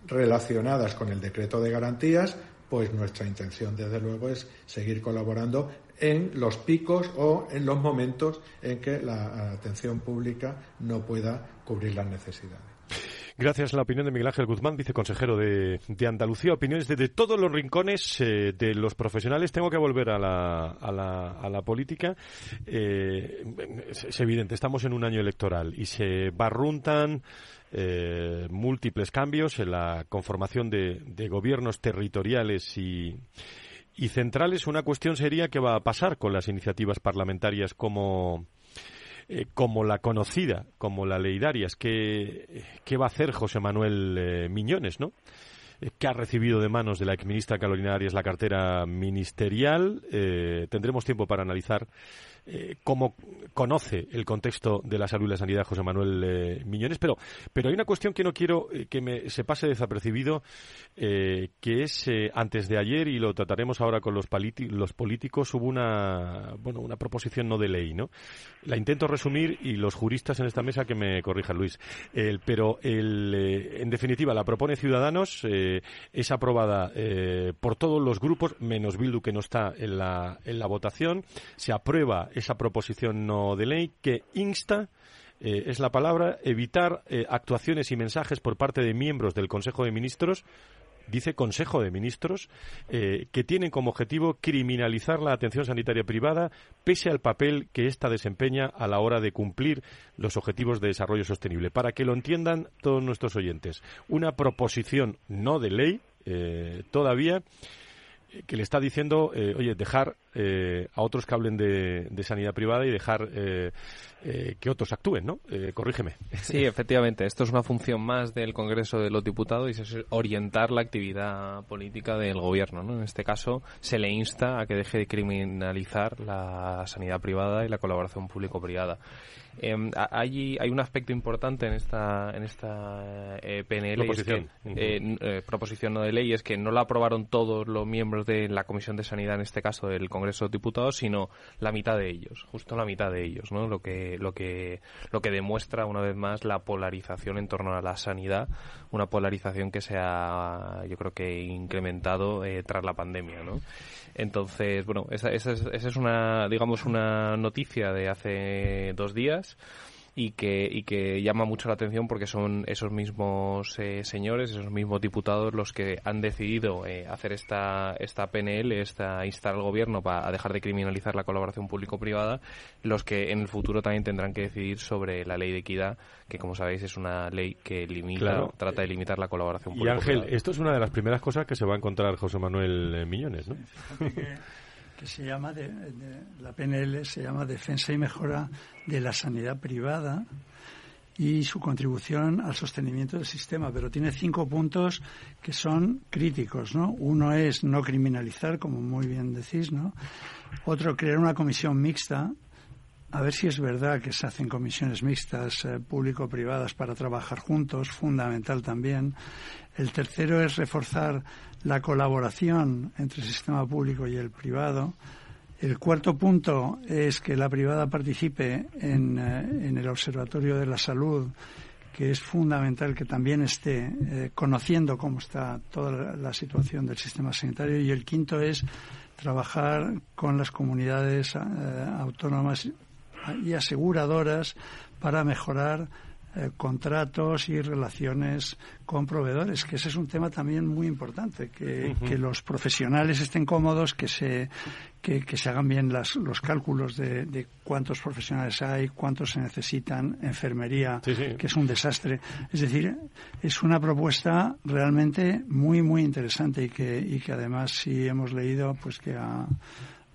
relacionadas con el decreto de garantías, pues nuestra intención, desde luego, es seguir colaborando en los picos o en los momentos en que la atención pública no pueda cubrir las necesidades. Gracias a la opinión de Miguel Ángel Guzmán, viceconsejero de, Andalucía. Opiniones de, todos los rincones eh, de los profesionales. Tengo que volver a la, a la, a la política. Eh, es, evidente, estamos en un año electoral y se barruntan eh, múltiples cambios en la conformación de, de gobiernos territoriales y, y centrales. Una cuestión sería qué va a pasar con las iniciativas parlamentarias como, eh, como la conocida, como la ley Darias. ¿Qué, qué va a hacer José Manuel eh, Miñones, no? Eh, que ha recibido de manos de la exministra Carolina Arias la cartera ministerial. tendremos tiempo para analizar eh, cómo conoce el contexto de la salud y la sanidad José Manuel eh, Miñones, pero, pero hay una cuestión que no quiero eh, que me, se pase desapercibido, que es antes de ayer, y lo trataremos ahora con los, los políticos, hubo una, bueno, una proposición no de ley, ¿no? La intento resumir y los juristas en esta mesa que me corrijan, Luis. pero, el, en definitiva, la propone Ciudadanos, es aprobada por todos los grupos, menos Bildu, que no está en la, en la votación, se aprueba esa proposición no de ley que insta eh, es la palabra, evitar eh, actuaciones y mensajes por parte de miembros del Consejo de Ministros dice Consejo de Ministros, eh, que tienen como objetivo criminalizar la atención sanitaria privada pese al papel que ésta desempeña a la hora de cumplir los objetivos de desarrollo sostenible. Para que lo entiendan todos nuestros oyentes, una proposición no de ley todavía que le está diciendo, eh, oye, dejar eh, a otros que hablen de, sanidad privada y dejar eh, que otros actúen, ¿no? corrígeme. Sí, efectivamente. Esto es una función más del Congreso de los Diputados y es orientar la actividad política del Gobierno, ¿no? En este caso, se le insta a que deje de criminalizar la sanidad privada y la colaboración público-privada. Eh, hay, hay un aspecto importante en esta, en esta eh, PNL, proposición. Eh, eh, proposición no de ley, es que no la aprobaron todos los miembros de la Comisión de Sanidad, en este caso del Congreso de Diputados, sino la mitad de ellos, justo la mitad de ellos, ¿no? Lo que, lo que, lo que demuestra una vez más la polarización en torno a la sanidad, una polarización que se ha, yo creo que incrementado tras la pandemia, ¿no? Entonces, bueno, esa, esa, es, esa es una, digamos, una noticia de hace dos días y que, y que llama mucho la atención porque son esos mismos eh, señores, esos mismos diputados los que han decidido eh, hacer esta, esta PNL, esta instar al gobierno para dejar de criminalizar la colaboración público-privada, los que en el futuro también tendrán que decidir sobre la ley de equidad, que como sabéis es una ley que limita, trata de limitar la colaboración público-privada. Y Ángel, esto es una de las primeras cosas que se va a encontrar José Manuel eh, Miñones, ¿no? Que se llama, de, la PNL se llama Defensa y Mejora de la Sanidad Privada y su contribución al sostenimiento del sistema, pero tiene cinco puntos que son críticos, ¿no? Uno es no criminalizar, como muy bien decís, ¿no? Otro, crear una comisión mixta, a ver si es verdad que se hacen comisiones mixtas eh, público-privadas para trabajar juntos, fundamental también. El tercero es reforzar la colaboración entre el sistema público y el privado. El cuarto punto es que la privada participe en, eh, el Observatorio de la Salud, que es fundamental que también esté eh, conociendo cómo está toda la, situación del sistema sanitario. Y el quinto es trabajar con las comunidades autónomas y aseguradoras para mejorar eh, contratos y relaciones con proveedores, que ese es un tema también muy importante, que, los profesionales estén cómodos, que se, que, se hagan bien las, los cálculos de, cuántos profesionales hay, cuántos se necesitan, enfermería, que es un desastre. Es decir, es una propuesta realmente muy, muy interesante y que, y que además si hemos leído, pues que ha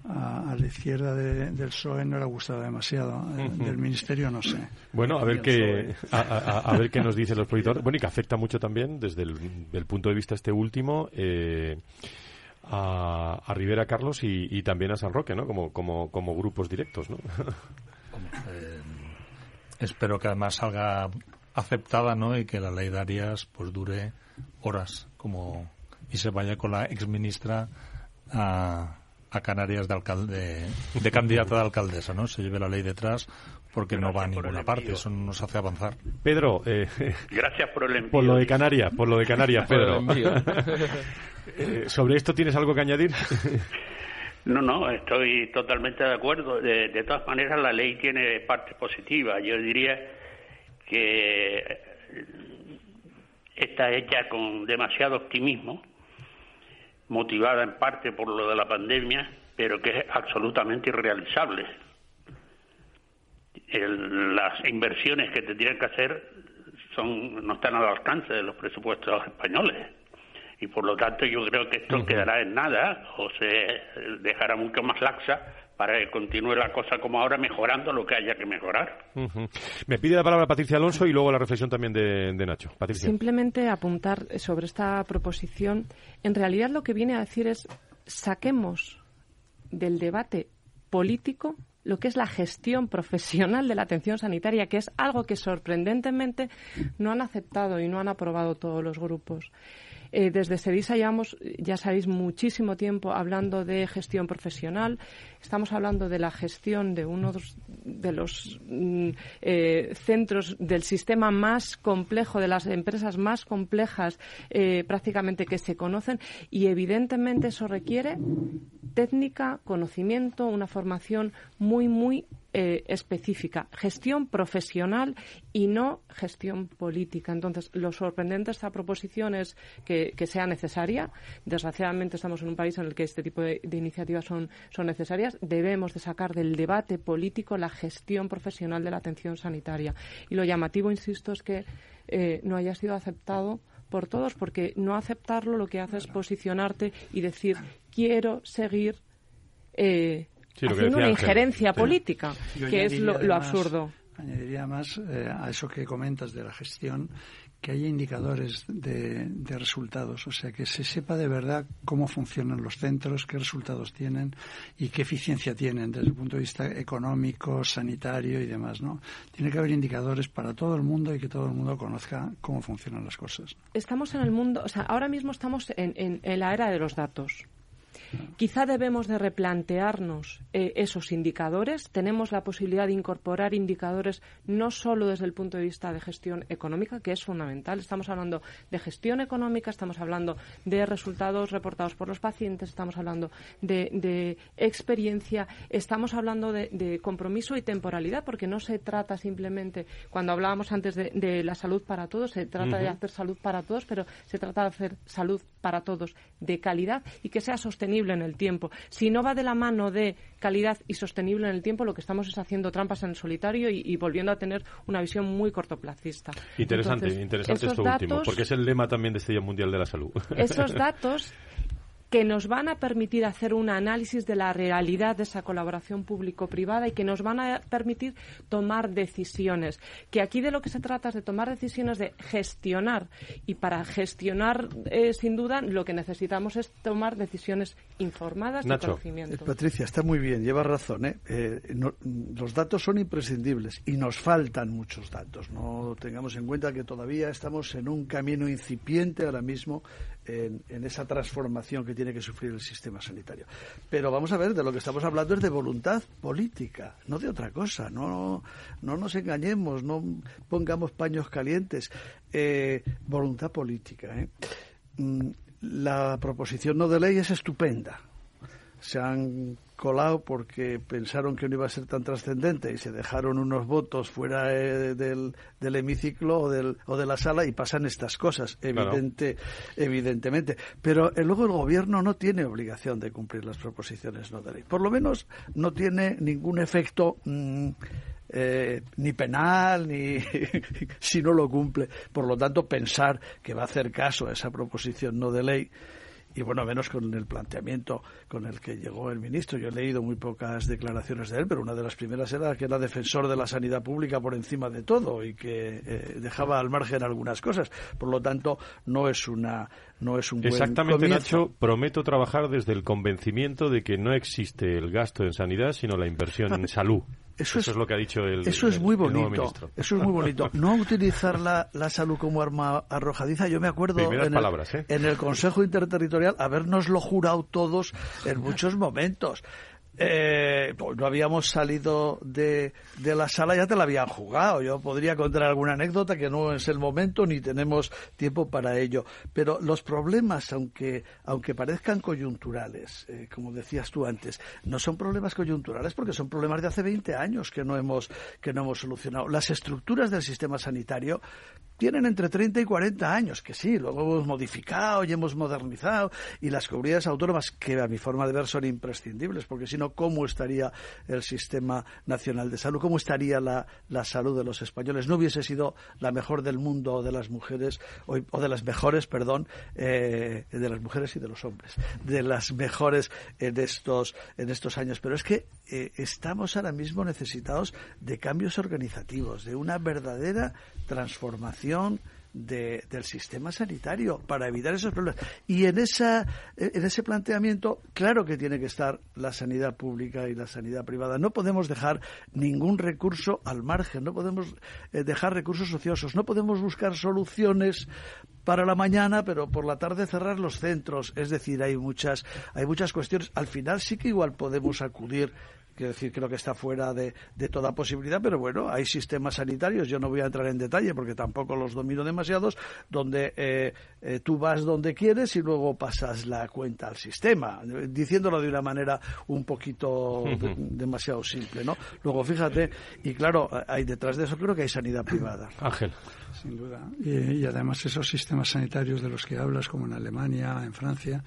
a, la izquierda del PSOE no le ha gustado demasiado. Eh, del Ministerio no sé. Bueno, a ver qué a, ver qué nos dicen los proyectores. Bueno, y que afecta mucho también desde el punto de vista este último. Eh, a, a, Rivera Carlos y, también a San Roque, ¿no? Como, como, como grupos directos, ¿no? Eh, espero que además salga aceptada, ¿no? Y que la ley de Arias pues dure horas, como y se vaya con la exministra a, a Canarias de, alcalde, de candidata de alcaldesa, ¿no? Se lleve la ley detrás porque no va a ninguna parte, eso nos hace avanzar. Pedro, eh, gracias por el envío. Por lo de Canarias, por lo de Canarias, Pedro. Eh, ¿Sobre esto tienes algo que añadir? No, no, estoy totalmente de acuerdo. De, de, todas maneras, la ley tiene parte positiva. Yo diría que está hecha con demasiado optimismo motivada en parte por lo de la pandemia, pero que es absolutamente irrealizable. las inversiones que tendrían que hacer son, no están al alcance de los presupuestos españoles. Y por lo tanto yo creo que esto quedará en nada o se dejará mucho más laxa para que continúe la cosa como ahora, mejorando lo que haya que mejorar. Me pide la palabra Patricia Alonso y luego la reflexión también de, Nacho. Patricia. Simplemente apuntar sobre esta proposición. En realidad lo que viene a decir es saquemos del debate político lo que es la gestión profesional de la atención sanitaria, que es algo que sorprendentemente no han aceptado y no han aprobado todos los grupos. Eh, desde SEDISA llevamos, ya sabéis, muchísimo tiempo hablando de gestión profesional. Estamos hablando de la gestión de uno de los mm, eh, centros del sistema más complejo, de las empresas más complejas eh, prácticamente que se conocen y evidentemente eso requiere técnica, conocimiento, una formación muy, muy eh, específica, gestión profesional y no gestión política. Entonces, lo sorprendente de esta proposición es que, sea necesaria. Desgraciadamente estamos en un país en el que este tipo de, iniciativas son, son necesarias. Debemos de sacar del debate político la gestión profesional de la atención sanitaria. Y lo llamativo, insisto, es que eh, no haya sido aceptado por todos, porque no aceptarlo lo que hace es posicionarte y decir quiero seguir eh, haciendo una injerencia política, que es lo, absurdo. Añadiría más eh, a eso que comentas de la gestión, que haya indicadores de, resultados, o sea, que se sepa de verdad cómo funcionan los centros, qué resultados tienen y qué eficiencia tienen desde el punto de vista económico, sanitario y demás, ¿no? Tiene que haber indicadores para todo el mundo y que todo el mundo conozca cómo funcionan las cosas. Estamos en el mundo, o sea, ahora mismo estamos en la era de los datos. Quizá debemos de replantearnos eh, esos indicadores. Tenemos la posibilidad de incorporar indicadores no solo desde el punto de vista de gestión económica, que es fundamental. Estamos hablando de gestión económica, estamos hablando de resultados reportados por los pacientes, estamos hablando de, experiencia, estamos hablando de, compromiso y temporalidad, porque no se trata simplemente, cuando hablábamos antes de, la salud para todos, se trata de hacer salud para todos, pero se trata de hacer salud para todos de calidad y que sea sostenible en el tiempo. Si no va de la mano de calidad y sostenible en el tiempo, lo que estamos es haciendo trampas en el solitario y, volviendo a tener una visión muy cortoplacista. Interesante, interesante esto último, porque es el lema también de este Día Mundial de la Salud. Esos datos que nos van a permitir hacer un análisis de la realidad de esa colaboración público-privada y que nos van a permitir tomar decisiones. Que aquí de lo que se trata es de tomar decisiones de gestionar y para gestionar, eh, sin duda, lo que necesitamos es tomar decisiones informadas de conocimiento. Eh, Patricia, está muy bien, lleva razón. ¿eh? los datos son imprescindibles y nos faltan muchos datos. No tengamos en cuenta que todavía estamos en un camino incipiente ahora mismo en, esa transformación que tiene que sufrir el sistema sanitario. Pero vamos a ver, de lo que estamos hablando es de voluntad política, no de otra cosa. No, no nos engañemos, no pongamos paños calientes. Eh, voluntad política. ¿eh? Mm, la proposición no de ley es estupenda. Se han colado porque pensaron que no iba a ser tan trascendente y se dejaron unos votos fuera eh, del, del, hemiciclo o, del, o de la sala y pasan estas cosas, evidente, evidentemente. Pero eh, luego el gobierno no tiene obligación de cumplir las proposiciones no de ley. Por lo menos no tiene ningún efecto. Mm, eh, ni penal ni si no lo cumple. Por lo tanto, pensar que va a hacer caso a esa proposición no de ley y bueno, menos con el planteamiento con el que llegó el ministro. Yo he leído muy pocas declaraciones de él, pero una de las primeras era que era defensor de la sanidad pública por encima de todo y que eh, dejaba al margen algunas cosas. Por lo tanto, no es una no es un Exactamente, Nacho. Prometo trabajar desde el convencimiento de que no existe el gasto en sanidad, sino la inversión en salud. Eso, es, lo que ha dicho el, eso es muy bonito. Eso es muy bonito. No utilizar la, la, salud como arma arrojadiza. Yo me acuerdo en el, ¿eh? en el Consejo Interterritorial habernoslo jurado todos en muchos momentos eh, pues no habíamos salido de, de, la sala, ya te la habían jugado. Yo podría contar alguna anécdota que no es el momento ni tenemos tiempo para ello. Pero los problemas, aunque, aunque parezcan coyunturales, eh, como decías tú antes, no son problemas coyunturales porque son problemas de hace 20 años que no hemos, que no hemos solucionado. Las estructuras del sistema sanitario tienen entre 30 y 40 años, que sí, luego hemos modificado y hemos modernizado, y las comunidades autónomas, que a mi forma de ver son imprescindibles, porque si no, ¿cómo estaría el sistema nacional de salud? ¿Cómo estaría la, salud de los españoles? No hubiese sido la mejor del mundo o de las mujeres, o, de las mejores, perdón, eh, de las mujeres y de los hombres, de las mejores en estos, en estos años. Pero es que eh, estamos ahora mismo necesitados de cambios organizativos, de una verdadera transformación del sistema sanitario para evitar esos problemas. Y en, esa, en ese planteamiento, claro que tiene que estar la sanidad pública y la sanidad privada. No podemos dejar ningún recurso al margen, no podemos eh, dejar recursos ociosos, no podemos buscar soluciones para la mañana, pero por la tarde cerrar los centros. Es decir, hay muchas, hay muchas cuestiones. Al final sí que igual podemos acudir quiero decir, creo que está fuera de, toda posibilidad, pero bueno, hay sistemas sanitarios, yo no voy a entrar en detalle porque tampoco los domino demasiados, donde eh, eh, tú vas donde quieres y luego pasas la cuenta al sistema, diciéndolo de una manera un poquito demasiado simple, ¿no? Luego fíjate, y claro, hay detrás de eso creo que hay sanidad privada. Ángel. Sin duda. Y, además esos sistemas sanitarios de los que hablas, como en Alemania, en Francia,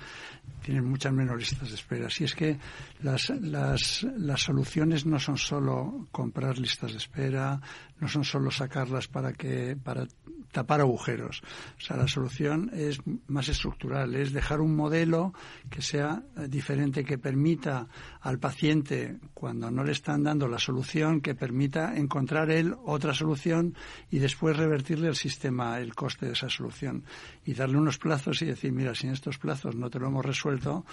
tienen muchas menos listas de espera. Si es que las, las, las soluciones no son solo comprar listas de espera, no son solo sacarlas para que para tapar agujeros. O sea, la solución es más estructural, es dejar un modelo que sea eh, diferente, que permita al paciente, cuando no le están dando la solución, que permita encontrar él otra solución y después revertirle al sistema el coste de esa solución. Y darle unos plazos y decir, mira, si en estos plazos no te lo hemos resuelto,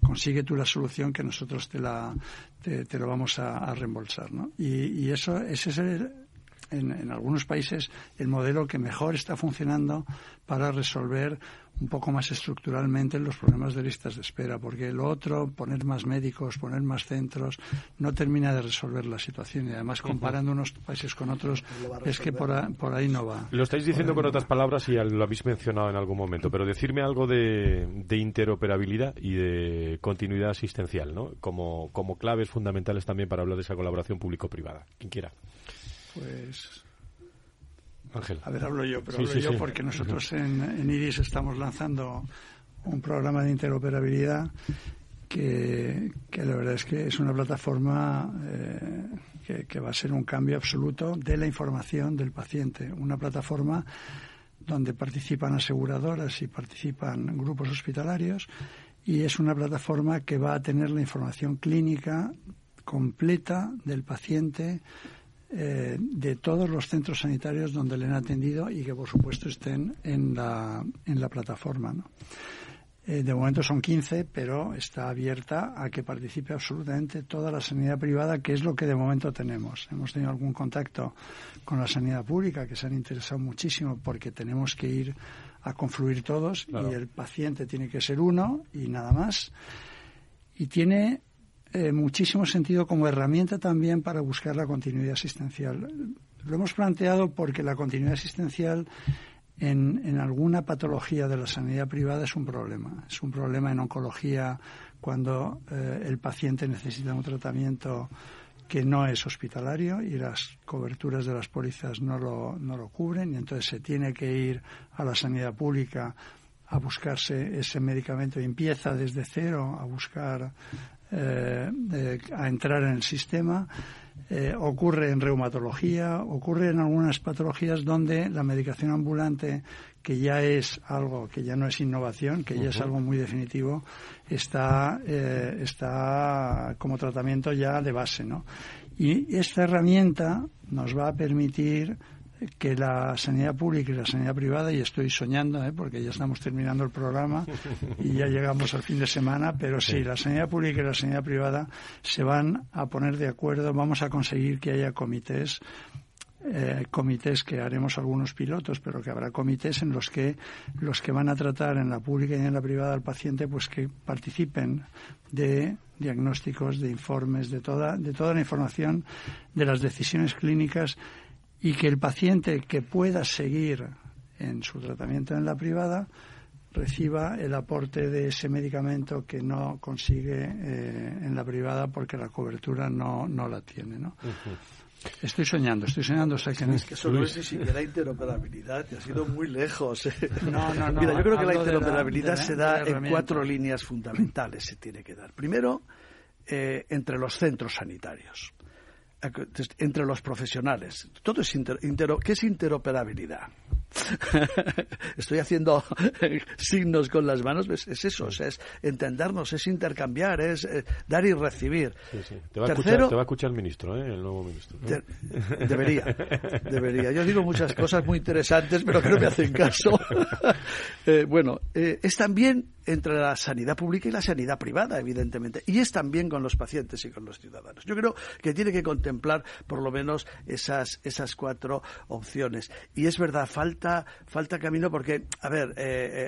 consigue tú la solución que nosotros te, la, te, lo vamos a, reembolsar. ¿no? Y, y eso, ese es el, en, algunos países el modelo que mejor está funcionando para resolver un poco más estructuralmente los problemas de listas de espera, porque lo otro, poner más médicos, poner más centros, no termina de resolver la situación. Y además, comparando unos países con otros, es que por, ahí no va. Lo estáis diciendo con otras palabras y lo habéis mencionado en algún momento, pero decirme algo de, interoperabilidad y de continuidad asistencial, ¿no? Como, como claves fundamentales también para hablar de esa colaboración público-privada. Quien quiera. Pues. Ángel. A ver, hablo yo, pero hablo yo porque nosotros en, IRIS estamos lanzando un programa de interoperabilidad que, la verdad es que es una plataforma eh, que, que, va a ser un cambio absoluto de la información del paciente. Una plataforma donde participan aseguradoras y participan grupos hospitalarios y es una plataforma que va a tener la información clínica completa del paciente eh, de todos los centros sanitarios donde le han atendido y que, por supuesto, estén en la, en la plataforma. Eh, de momento son 15, pero está abierta a que participe absolutamente toda la sanidad privada, que es lo que de momento tenemos. Hemos tenido algún contacto con la sanidad pública, que se han interesado muchísimo porque tenemos que ir a confluir todos y el paciente tiene que ser uno y nada más. Y tiene eh, muchísimo sentido como herramienta también para buscar la continuidad asistencial. Lo hemos planteado porque la continuidad asistencial en, en, alguna patología de la sanidad privada es un problema. Es un problema en oncología cuando eh, el paciente necesita un tratamiento que no es hospitalario y las coberturas de las pólizas no lo, no lo cubren y entonces se tiene que ir a la sanidad pública a buscarse ese medicamento y empieza desde cero a buscar a entrar en el sistema. Eh, ocurre en reumatología, ocurre en algunas patologías donde la medicación ambulante, que ya es algo, que ya no es innovación, que ya es algo muy definitivo, está, eh, está como tratamiento ya de base. ¿no? Y esta herramienta nos va a permitir que la sanidad pública y la sanidad privada, y estoy soñando, ¿eh? porque ya estamos terminando el programa y ya llegamos al fin de semana, pero sí, la sanidad pública y la sanidad privada se van a poner de acuerdo, vamos a conseguir que haya comités eh, comités que haremos algunos pilotos, pero que habrá comités en los que los que van a tratar en la pública y en la privada al paciente, pues que participen de diagnósticos, de informes, de toda, de toda la información de las decisiones clínicas y que el paciente que pueda seguir en su tratamiento en la privada reciba el aporte de ese medicamento que no consigue eh, en la privada porque la cobertura no, no la tiene. ¿no? Estoy soñando, estoy soñando. O sea, que es que solo es si la interoperabilidad, te ha sido muy lejos. ¿eh? No, no, no. Mira, yo creo que la interoperabilidad se da en cuatro líneas fundamentales, se tiene que dar. Primero, eh, entre los centros sanitarios entre los profesionales. Todo es ¿Qué es interoperabilidad? Estoy haciendo signos con las manos, es, eso, es entendernos, es intercambiar, es eh, dar y recibir. Te, va Tercero, te, va a escuchar el ministro, ¿eh? el nuevo ministro. debería, debería. Yo digo muchas cosas muy interesantes, pero que no me hacen caso. Eh, bueno, eh, es también entre la sanidad pública y la sanidad privada, evidentemente, y es también con los pacientes y con los ciudadanos. Yo creo que tiene que contemplar por lo menos esas, esas cuatro opciones. Y es verdad, falta, falta camino porque, a ver, eh,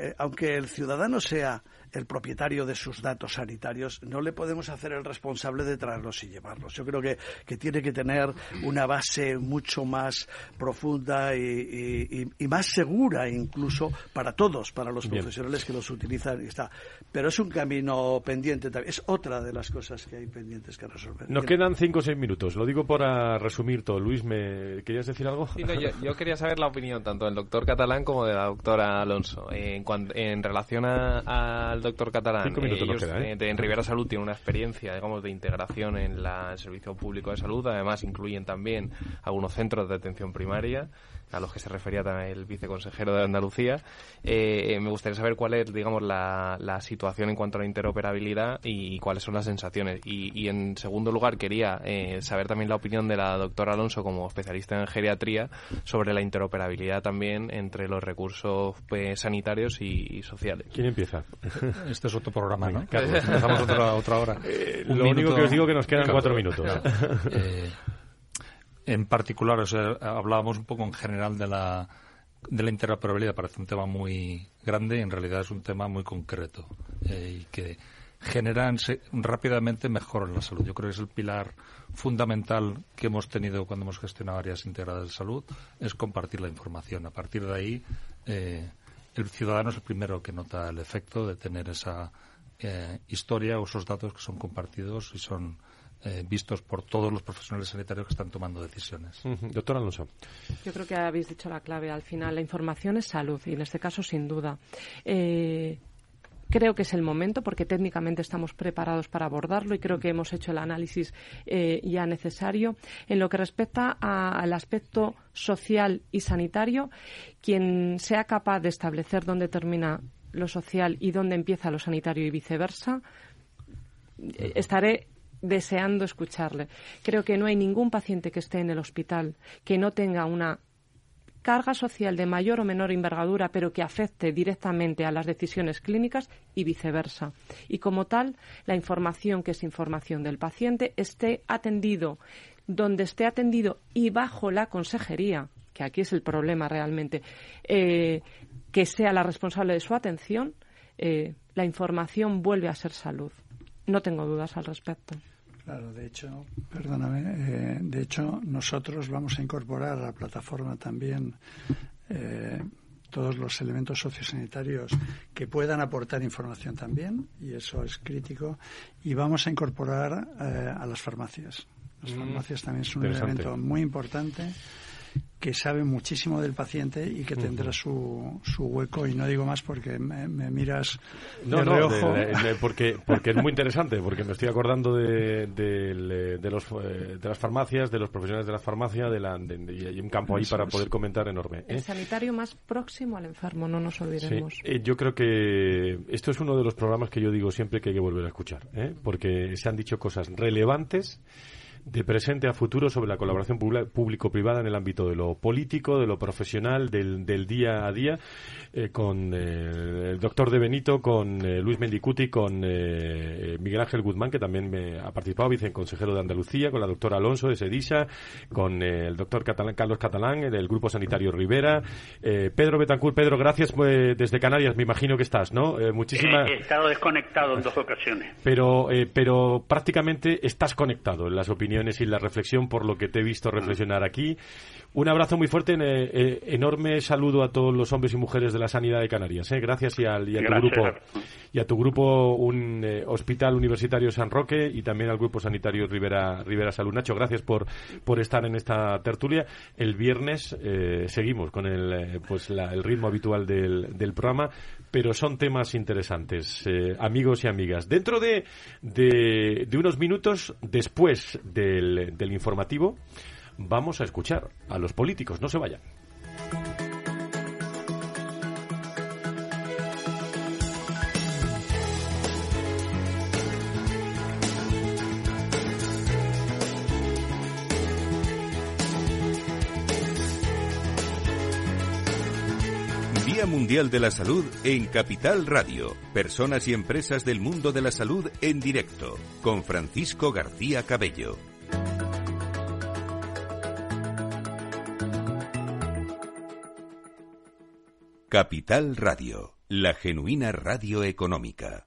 eh, aunque el ciudadano sea el propietario de sus datos sanitarios, no le podemos hacer el responsable de traerlos y llevarlos. Yo creo que, que tiene que tener una base mucho más profunda y, más segura incluso para todos, para los profesionales que los utilizan y está. Pero es un camino pendiente también. Es otra de las cosas que hay pendientes que resolver. Nos quedan cinco o seis minutos. Lo digo para resumir todo. Luis, ¿me querías decir algo? yo, quería saber la opinión tanto del doctor Catalán como de la doctora Alonso. En, en relación al doctor Catalán, ¿eh? en Rivera Salud tiene una experiencia, digamos, de integración en la, el servicio público de salud. Además, incluyen también algunos centros de atención primaria a los que se refería también el viceconsejero de Andalucía. Eh, me gustaría saber cuál es, digamos, la, situación en cuanto a la interoperabilidad y, cuáles son las sensaciones. Y, en segundo lugar, quería eh, saber también la opinión de la doctora Alonso como especialista en geriatría sobre la interoperabilidad también entre los recursos pues, sanitarios y, sociales. ¿Quién empieza? Este es otro programa, ¿no? empezamos otra, otra hora. Eh, lo único que os digo es que nos quedan cuatro minutos. en particular, o sea, hablábamos un poco en general de la, de la interoperabilidad, parece un tema muy grande y en realidad es un tema muy concreto eh, y que generan rápidamente mejor en la salud. Yo creo que es el pilar fundamental que hemos tenido cuando hemos gestionado áreas integradas de salud, es compartir la información. A partir de ahí, eh, el ciudadano es el primero que nota el efecto de tener esa eh, historia o esos datos que son compartidos y son eh, vistos por todos los profesionales sanitarios que están tomando decisiones. Doctor Alonso. Yo creo que habéis dicho la clave. Al final, la información es salud y en este caso, sin duda. Eh, creo que es el momento porque técnicamente estamos preparados para abordarlo y creo que hemos hecho el análisis eh, ya necesario. En lo que respecta al aspecto social y sanitario, quien sea capaz de establecer dónde termina lo social y dónde empieza lo sanitario y viceversa, estaré deseando escucharle. Creo que no hay ningún paciente que esté en el hospital que no tenga una carga social de mayor o menor envergadura, pero que afecte directamente a las decisiones clínicas y viceversa. Y como tal, la información que es información del paciente esté atendido donde esté atendido y bajo la consejería, que aquí es el problema realmente, eh, que sea la responsable de su atención, eh, la información vuelve a ser salud. No tengo dudas al respecto. Claro, de hecho, perdóname, eh, de hecho nosotros vamos a incorporar a la plataforma también eh, todos los elementos sociosanitarios que puedan aportar información también, y eso es crítico, y vamos a incorporar eh, a las farmacias. Las mm, farmacias también son un elemento muy importante que sabe muchísimo del paciente y que tendrá su, su hueco. Y no digo más porque me, miras no, no, porque porque es muy interesante porque me estoy acordando de, de, los, eh, de las farmacias de los profesionales de la farmacia de la, y hay un campo ahí para poder comentar enorme el ¿eh? sanitario más próximo al enfermo no nos olvidemos. Eh, yo creo que esto es uno de los programas que yo digo siempre que hay que volver a escuchar porque se han dicho cosas relevantes de presente a futuro sobre la colaboración público-privada en el ámbito de lo político, de lo profesional, del, del día a día, eh, con eh, el doctor De Benito, con eh, Luis Mendicuti, con Miguel Ángel Guzmán, que también me ha participado, viceconsejero de Andalucía, con la doctora Alonso de Sedisa, con el doctor Carlos Catalán, del Grupo Sanitario Rivera, Pedro Betancourt. Pedro, gracias desde Canarias, me imagino que estás, ¿no? muchísimas... He estado desconectado en dos ocasiones. Pero, pero prácticamente estás conectado en las opiniones y la reflexión por lo que te he visto reflexionar aquí. Un abrazo muy fuerte, eh, eh, enorme saludo a todos los hombres y mujeres de la sanidad de Canarias. Eh. Gracias y, al, y a tu grupo y a tu grupo un Hospital Universitario San Roque y también al grupo sanitario Rivera Rivera Salud. Nacho, gracias por por estar en esta tertulia. El viernes seguimos con el pues el ritmo habitual del, del programa, pero son temas interesantes, amigos y amigas. Dentro de, de, de unos minutos después del, del informativo vamos a escuchar a los políticos. No se vayan. Día Mundial de la Salud en Capital Radio. Personas y empresas del mundo de la salud en directo. Con Francisco García Cabello. Capital Radio. la genuina radio económica.